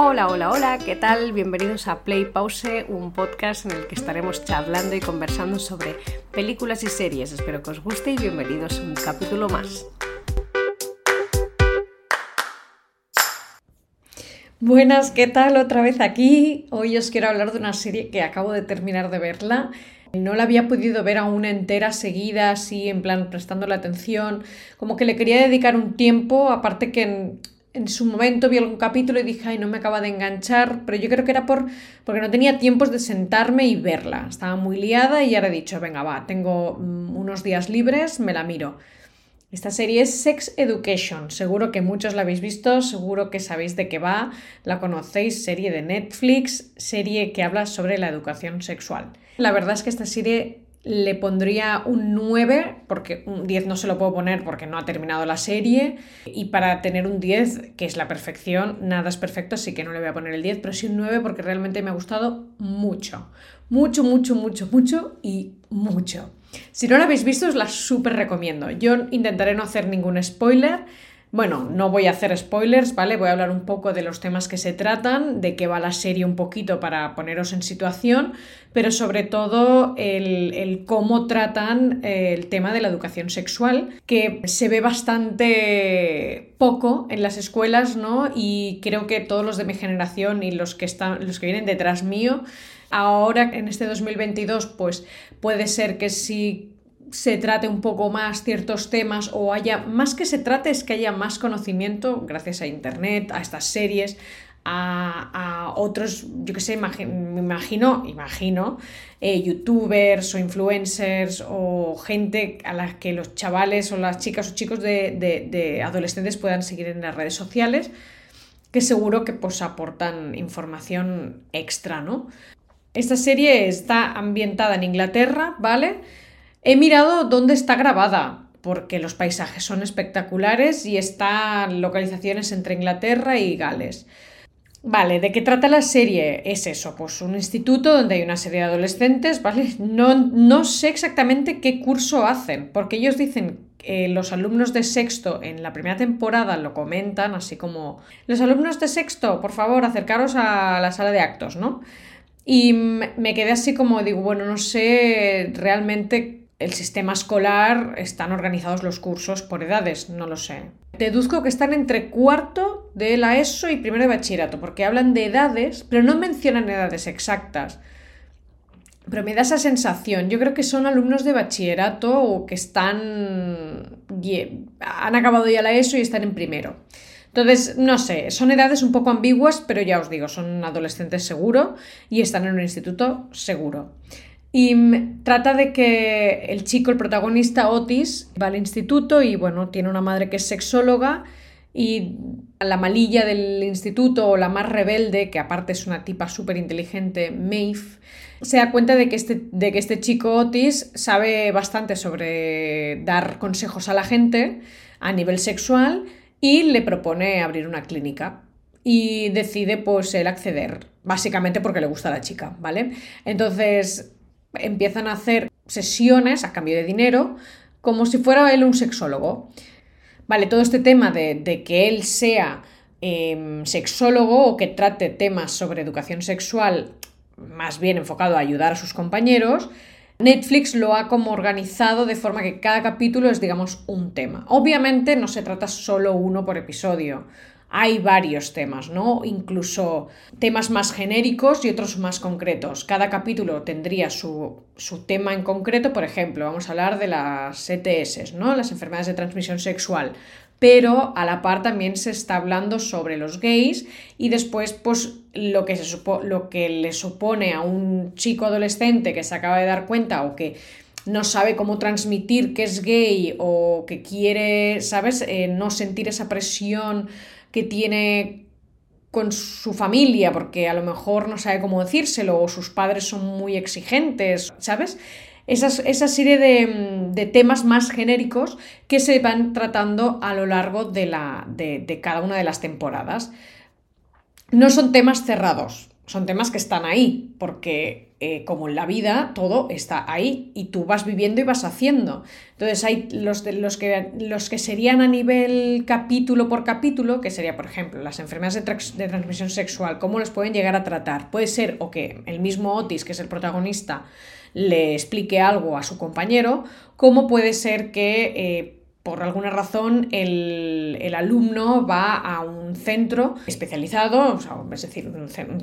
Hola, hola, hola, ¿qué tal? Bienvenidos a Play Pause, un podcast en el que estaremos charlando y conversando sobre películas y series. Espero que os guste y bienvenidos a un capítulo más. Buenas, ¿qué tal? Otra vez aquí. Hoy os quiero hablar de una serie que acabo de terminar de verla. No la había podido ver aún entera, seguida, así, en plan, prestando la atención. Como que le quería dedicar un tiempo, aparte que en, su momento vi algún capítulo y dije, ay, no me acaba de enganchar, pero yo creo que era por, porque no tenía tiempos de sentarme y verla. Estaba muy liada y ahora he dicho, venga, va, tengo mm, unos días libres, me la miro. Esta serie es Sex Education. Seguro que muchos la habéis visto, seguro que sabéis de qué va, la conocéis, serie de Netflix, serie que habla sobre la educación sexual. La verdad es que esta serie le pondría un 9, porque un 10 no se lo puedo poner porque no ha terminado la serie, y para tener un 10, que es la perfección, nada es perfecto, así que no le voy a poner el 10, pero sí un 9 porque realmente me ha gustado mucho. Mucho, mucho, mucho, mucho y mucho. Si no la habéis visto, os la súper recomiendo. Yo intentaré no hacer ningún spoiler. Bueno, no voy a hacer spoilers, ¿vale? Voy a hablar un poco de los temas que se tratan, de qué va la serie un poquito para poneros en situación, pero sobre todo el, cómo tratan eh, el tema de la educación sexual, que se ve bastante poco en las escuelas, ¿no? Y creo que todos los de mi generación y los que, están, los que vienen detrás mío, ahora en este 2022, pues puede ser que sí se trate un poco más ciertos temas o haya, más que se trate, es que haya más conocimiento gracias a Internet, a estas series, a, otros, yo que sé, me imagino, imagino, eh, youtubers o influencers o gente a la que los chavales o las chicas o chicos de, adolescentes puedan seguir en las redes sociales, que seguro que pues aportan información extra, ¿no? Esta serie está ambientada en Inglaterra, ¿vale? He mirado dónde está grabada, porque los paisajes son espectaculares y están localizaciones entre Inglaterra y Gales. Vale, ¿de qué trata la serie? Es eso, pues un instituto donde hay una serie de adolescentes, ¿vale? No, no sé exactamente qué curso hacen, porque ellos dicen que los alumnos de sexto en la primera temporada lo comentan, así como, los alumnos de sexto, por favor, acercaros a la sala de actos, ¿no? Y me quedé así como digo, bueno, no sé realmente el sistema escolar están organizados los cursos por edades, no lo sé. Deduzco que están entre cuarto de la ESO y primero de bachillerato, porque hablan de edades, pero no mencionan edades exactas. Pero me da esa sensación. Yo creo que son alumnos de bachillerato o que están. han acabado ya la ESO y están en primero. Entonces, no sé, son edades un poco ambiguas, pero ya os digo, son adolescentes seguro y están en un instituto seguro. Y trata de que el chico, el protagonista Otis, va al instituto y bueno, tiene una madre que es sexóloga y la malilla del instituto o la más rebelde, que aparte es una tipa súper inteligente, Maeve, se da cuenta de que, este, de que este chico Otis sabe bastante sobre dar consejos a la gente a nivel sexual y le propone abrir una clínica y decide pues él acceder, básicamente porque le gusta a la chica, ¿vale? Entonces empiezan a hacer sesiones a cambio de dinero como si fuera él un sexólogo. Vale, todo este tema de, que él sea em, sexólogo o que trate temas sobre educación sexual más bien enfocado a ayudar a sus compañeros, Netflix lo ha como organizado de forma que cada capítulo es, digamos, un tema. Obviamente no se trata solo uno por episodio hay varios temas, ¿no? Incluso temas más genéricos y otros más concretos. Cada capítulo tendría su, tema en concreto, por ejemplo, vamos a hablar de las ETS, ¿no? Las enfermedades de transmisión sexual. Pero a la par también se está hablando sobre los gays y después, pues, lo que, se lo que le supone a un chico adolescente que se acaba de dar cuenta o que no sabe cómo transmitir que es gay o que quiere, ¿sabes?, eh, no sentir esa presión que tiene con su familia, porque a lo mejor no sabe cómo decírselo, o sus padres son muy exigentes, ¿sabes? esa serie de, temas más genéricos que se van tratando a lo largo de, la, de, de cada una de las temporadas. No son temas cerrados, son temas que están ahí, porque eh, como en la vida, todo está ahí y tú vas viviendo y vas haciendo. Entonces hay los, de, los, que, los que serían a nivel capítulo por capítulo, que sería, por ejemplo, las enfermedades de, transmisión sexual, cómo los pueden llegar a tratar. Puede ser o que el mismo Otis, que es el protagonista, le explique algo a su compañero, como puede ser que... Eh, por alguna razón el, alumno va a un centro especializado, es decir,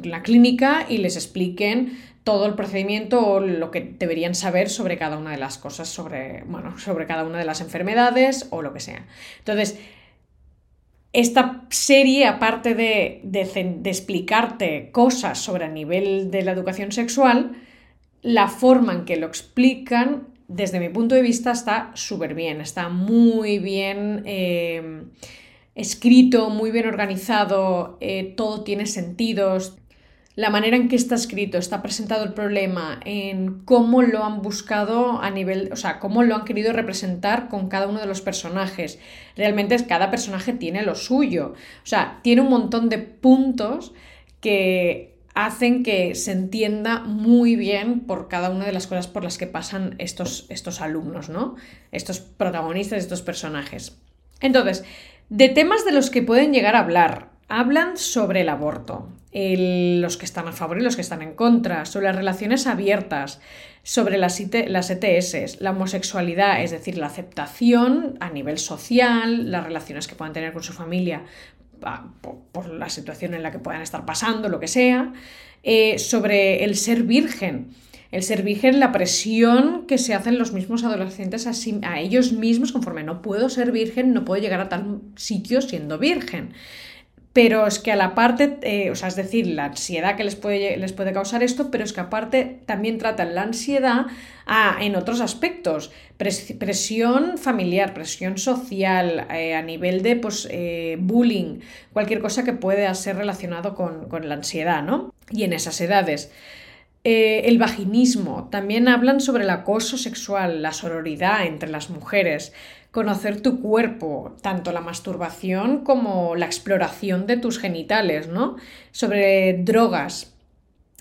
una clínica, y les expliquen todo el procedimiento o lo que deberían saber sobre cada una de las cosas, sobre, bueno, sobre cada una de las enfermedades o lo que sea. Entonces, esta serie, aparte de, de explicarte cosas sobre el nivel de la educación sexual, la forma en que lo explican desde mi punto de vista está súper bien, está muy bien eh, escrito, muy bien organizado, eh, todo tiene sentidos. La manera en que está escrito, está presentado el problema, en cómo lo han buscado a nivel, o sea, cómo lo han querido representar con cada uno de los personajes. Realmente cada personaje tiene lo suyo. O sea, tiene un montón de puntos que hacen que se entienda muy bien por cada una de las cosas por las que pasan estos, estos alumnos, ¿no? Estos protagonistas, estos personajes. Entonces, de temas de los que pueden llegar a hablar, hablan sobre el aborto, los que están a favor y los que están en contra, sobre las relaciones abiertas, sobre las, las ETS, la homosexualidad, es decir, la aceptación a nivel social, las relaciones que puedan tener con su familia, por, la situación en la que puedan estar pasando, lo que sea, eh, sobre el ser virgen. El ser virgen, la presión que se hacen los mismos adolescentes a, a ellos mismos conforme no puedo ser virgen, no puedo llegar a tal sitio siendo virgen pero es que a la parte, eh, o sea, es decir, la ansiedad que les puede, les puede causar esto, pero es que aparte también tratan la ansiedad en otros aspectos, presión familiar, presión social, eh, a nivel de pues, eh, bullying, cualquier cosa que pueda ser relacionado con, con, la ansiedad, ¿no? Y en esas edades. el vaginismo, también hablan sobre el acoso sexual, la sororidad entre las mujeres, conocer tu cuerpo, tanto la masturbación como la exploración de tus genitales, ¿no? Sobre drogas,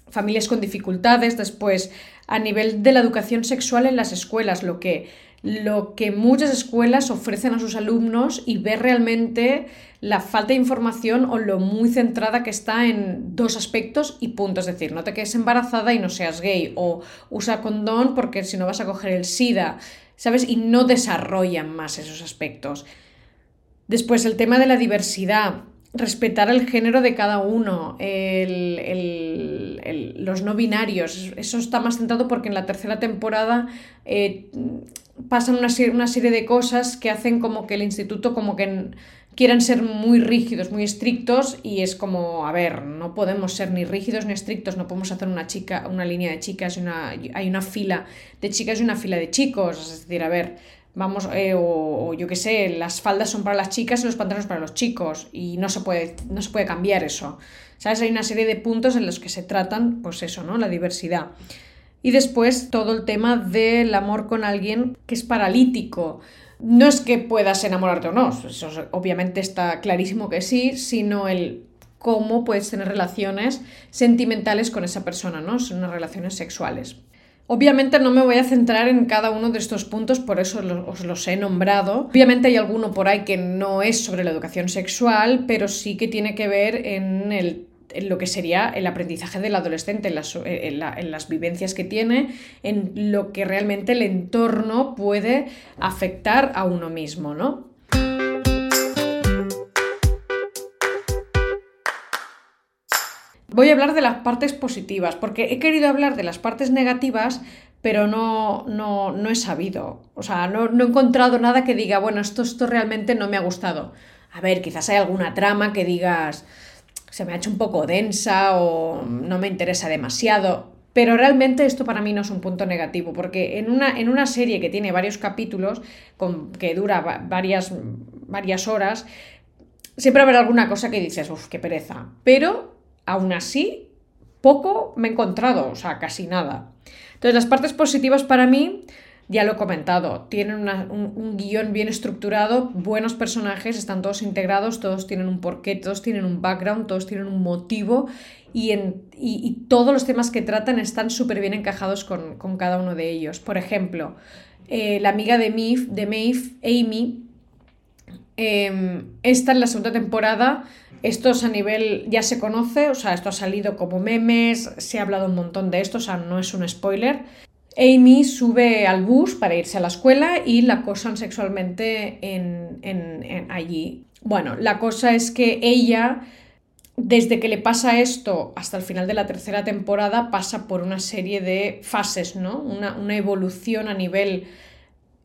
familias con dificultades, después a nivel de la educación sexual en las escuelas, lo que, lo que muchas escuelas ofrecen a sus alumnos y ver realmente la falta de información o lo muy centrada que está en dos aspectos y puntos. Es decir, no te quedes embarazada y no seas gay o usa condón porque si no vas a coger el SIDA. ¿Sabes? Y no desarrollan más esos aspectos. Después, el tema de la diversidad, respetar el género de cada uno, los no binarios, eso está más centrado porque en la tercera temporada eh, pasan una, una, serie de cosas que hacen como que el instituto como que quieran ser muy rígidos, muy estrictos y es como, a ver, no podemos ser ni rígidos ni estrictos, no podemos hacer una chica, una línea de chicas una, hay una fila de chicas y una fila de chicos, es decir, a ver, vamos, eh, o, yo qué sé, las faldas son para las chicas y los pantalones para los chicos y no se puede, no se puede cambiar eso. ¿Sabes? Hay una serie de puntos en los que se tratan, pues eso, ¿no? La diversidad. Y después todo el tema del amor con alguien que es paralítico no es que puedas enamorarte o no, eso obviamente está clarísimo que sí, sino el cómo puedes tener relaciones sentimentales con esa persona, ¿no? Son unas relaciones sexuales. Obviamente no me voy a centrar en cada uno de estos puntos, por eso os los he nombrado. Obviamente hay alguno por ahí que no es sobre la educación sexual, pero sí que tiene que ver en el en lo que sería el aprendizaje del adolescente, en las, en, las, vivencias que tiene, en lo que realmente el entorno puede afectar a uno mismo, ¿no? Voy a hablar de las partes positivas, porque he querido hablar de las partes negativas, pero no, no, no he sabido. O sea, no, no, he encontrado nada que diga, bueno, esto, esto realmente no me ha gustado. A ver, quizás hay alguna trama que digas, se me ha hecho un poco densa o no me interesa demasiado. Pero realmente esto para mí no es un punto negativo, porque en una, en una serie que tiene varios capítulos, con, que dura varias, varias horas, siempre habrá alguna cosa que dices, uff, qué pereza. Pero aún así, poco me he encontrado, o sea, casi nada. Entonces, las partes positivas para mí ya lo he comentado, tienen un, guion bien estructurado, buenos personajes, están todos integrados, todos tienen un porqué, todos tienen un background, todos tienen un motivo y, en, todos los temas que tratan están súper bien encajados con, cada uno de ellos. Por ejemplo, eh, la amiga de Maeve, de Maeve Amy, em, esta en la segunda temporada, esto es a nivel, ya se conoce, o sea, esto ha salido como memes, se ha hablado un montón de esto, o sea, no es un spoiler. Amy sube al bus para irse a la escuela y la acosan sexualmente en, allí. Bueno, la cosa es que ella, desde que le pasa esto hasta el final de la tercera temporada, pasa por una serie de fases, ¿no? Una, una evolución a nivel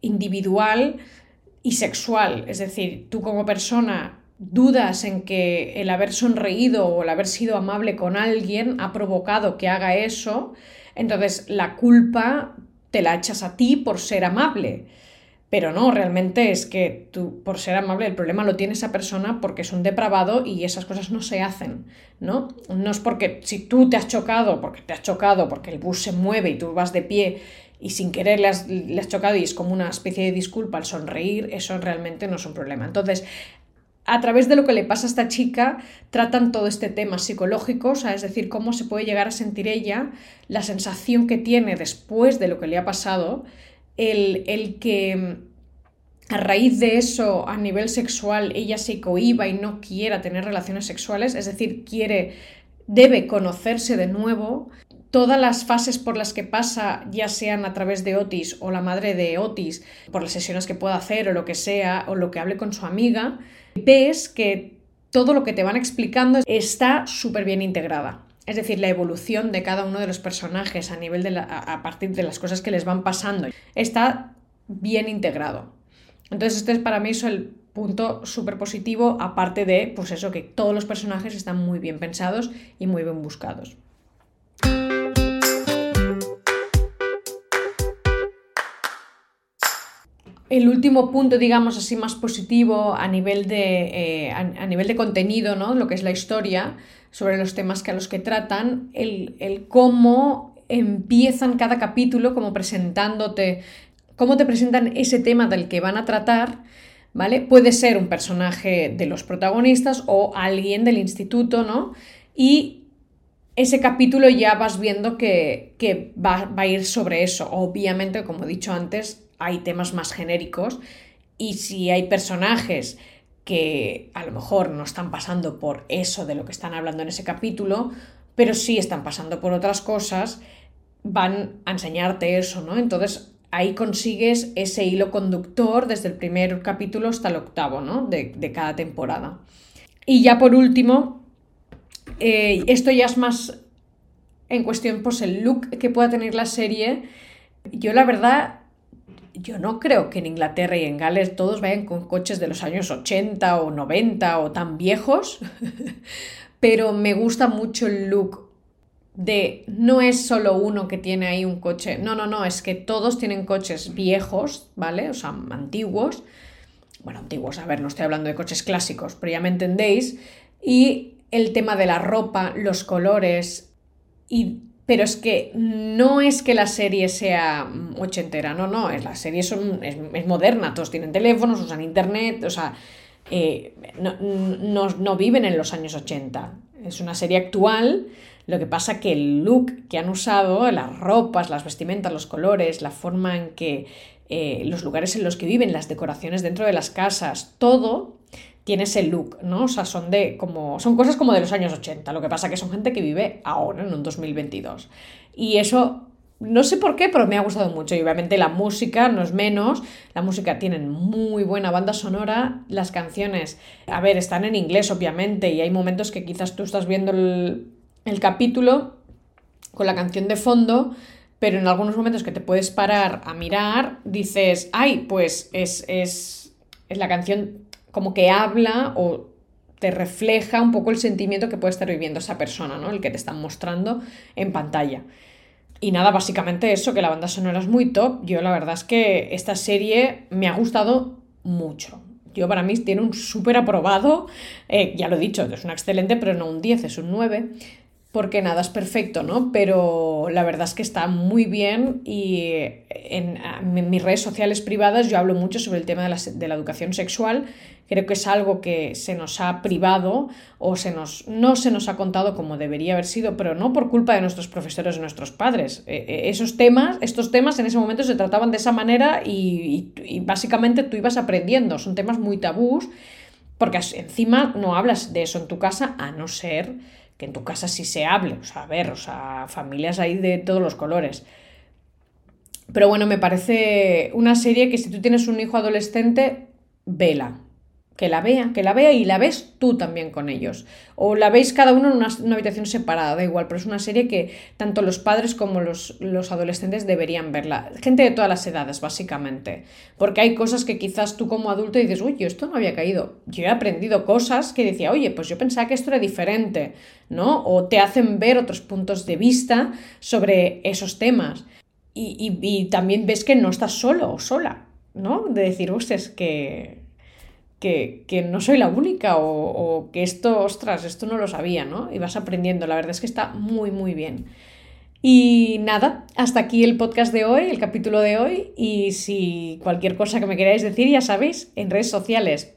individual y sexual. Es decir, tú como persona dudas en que el haber sonreído o el haber sido amable con alguien ha provocado que haga eso entonces, la culpa te la echas a ti por ser amable. Pero no, realmente es que tú, por ser amable, el problema lo tiene esa persona porque es un depravado y esas cosas no se hacen, ¿no? No es porque si tú te has chocado, porque te has chocado, porque el bus se mueve y tú vas de pie y sin querer le has, le has chocado y es como una especie de disculpa al sonreír, eso realmente no es un problema. Entonces, a través de lo que le pasa a esta chica, tratan todo este tema psicológico, es decir, cómo se puede llegar a sentir ella, la sensación que tiene después de lo que le ha pasado, el, el que a raíz de eso, a nivel sexual, ella se cohiba y no quiera tener relaciones sexuales, es decir, quiere, debe conocerse de nuevo, todas las fases por las que pasa, ya sean a través de Otis o la madre de Otis, por las sesiones que pueda hacer o lo que sea, o lo que hable con su amiga, ves que todo lo que te van explicando está súper bien integrada. Es decir, la evolución de cada uno de los personajes a nivel de a partir de las cosas que les van pasando está bien integrado. Entonces, este es para mí el punto súper positivo, aparte de, pues eso, que todos los personajes están muy bien pensados y muy bien buscados. El último punto, digamos así, más positivo a nivel de, eh, a, nivel de contenido, ¿no? Lo que es la historia, sobre los temas que a los que tratan, el, el cómo empiezan cada capítulo, como presentándote, cómo te presentan ese tema del que van a tratar, ¿vale? Puede ser un personaje de los protagonistas o alguien del instituto, ¿no? Y ese capítulo ya vas viendo que, que va, va, a ir sobre eso. Obviamente, como he dicho antes, hay temas más genéricos y si hay personajes que a lo mejor no están pasando por eso de lo que están hablando en ese capítulo, pero sí están pasando por otras cosas, van a enseñarte eso, ¿no? Entonces ahí consigues ese hilo conductor desde el primer capítulo hasta el octavo, ¿no? De, cada temporada. Y ya por último, eh, esto ya es más en cuestión, pues el look que pueda tener la serie. Yo la verdad yo no creo que en Inglaterra y en Gales todos vayan con coches de los años 80 o 90 o tan viejos, pero me gusta mucho el look de no es solo uno que tiene ahí un coche, no, no, no, es que todos tienen coches viejos, ¿vale? O sea, antiguos. Bueno, antiguos, a ver, no estoy hablando de coches clásicos, pero ya me entendéis. Y el tema de la ropa, los colores y pero es que no es que la serie sea ochentera, no, no, es, la serie es, moderna, todos tienen teléfonos, usan internet, o sea, eh, no, viven en los años 80. Es una serie actual, lo que pasa que el look que han usado, las ropas, las vestimentas, los colores, la forma en que eh, los lugares en los que viven, las decoraciones dentro de las casas, todo tiene ese look, ¿no? O sea, son de como. son cosas como de los años 80. Lo que pasa que son gente que vive ahora, en un 2022. Y eso. No sé por qué, pero me ha gustado mucho. Y obviamente la música no es menos. La música tiene muy buena banda sonora. Las canciones, a ver, están en inglés, obviamente. Y hay momentos que quizás tú estás viendo el, el capítulo con la canción de fondo pero en algunos momentos que te puedes parar a mirar, dices, ay, pues es, es, es la canción como que habla o te refleja un poco el sentimiento que puede estar viviendo esa persona, ¿no? El que te están mostrando en pantalla. Y nada, básicamente eso, que la banda sonora es muy top. Yo la verdad es que esta serie me ha gustado mucho. Yo para mí tiene un súper aprobado, eh, ya lo he dicho, es una excelente, pero no un 10, es un 9. Porque nada es perfecto, ¿no? Pero la verdad es que está muy bien y en, mis redes sociales privadas yo hablo mucho sobre el tema de la, de la, educación sexual. Creo que es algo que se nos ha privado o se nos, no se nos ha contado como debería haber sido, pero no por culpa de nuestros profesores o nuestros padres. E, e, esos temas, estos temas en ese momento se trataban de esa manera y, y, y básicamente tú ibas aprendiendo. Son temas muy tabús porque encima no hablas de eso en tu casa a no ser que en tu casa sí se hable, o sea, a ver, o sea, familias ahí de todos los colores. Pero bueno, me parece una serie que si tú tienes un hijo adolescente, vela, que la vea, que la vea y la ves tú también con ellos. O la veis cada uno en una, habitación separada, da igual, pero es una serie que tanto los padres como los, los, adolescentes deberían verla. Gente de todas las edades, básicamente. Porque hay cosas que quizás tú como adulto dices, uy, yo esto no había caído. Yo he aprendido cosas que decía, oye, pues yo pensaba que esto era diferente, ¿no? O te hacen ver otros puntos de vista sobre esos temas. Y, y, también ves que no estás solo o sola, ¿no? De decir, es que que, no soy la única o, que esto, ostras, esto no lo sabía, ¿no? Y vas aprendiendo, la verdad es que está muy, muy bien. Y nada, hasta aquí el podcast de hoy, el capítulo de hoy, y si cualquier cosa que me queráis decir, ya sabéis, en redes sociales,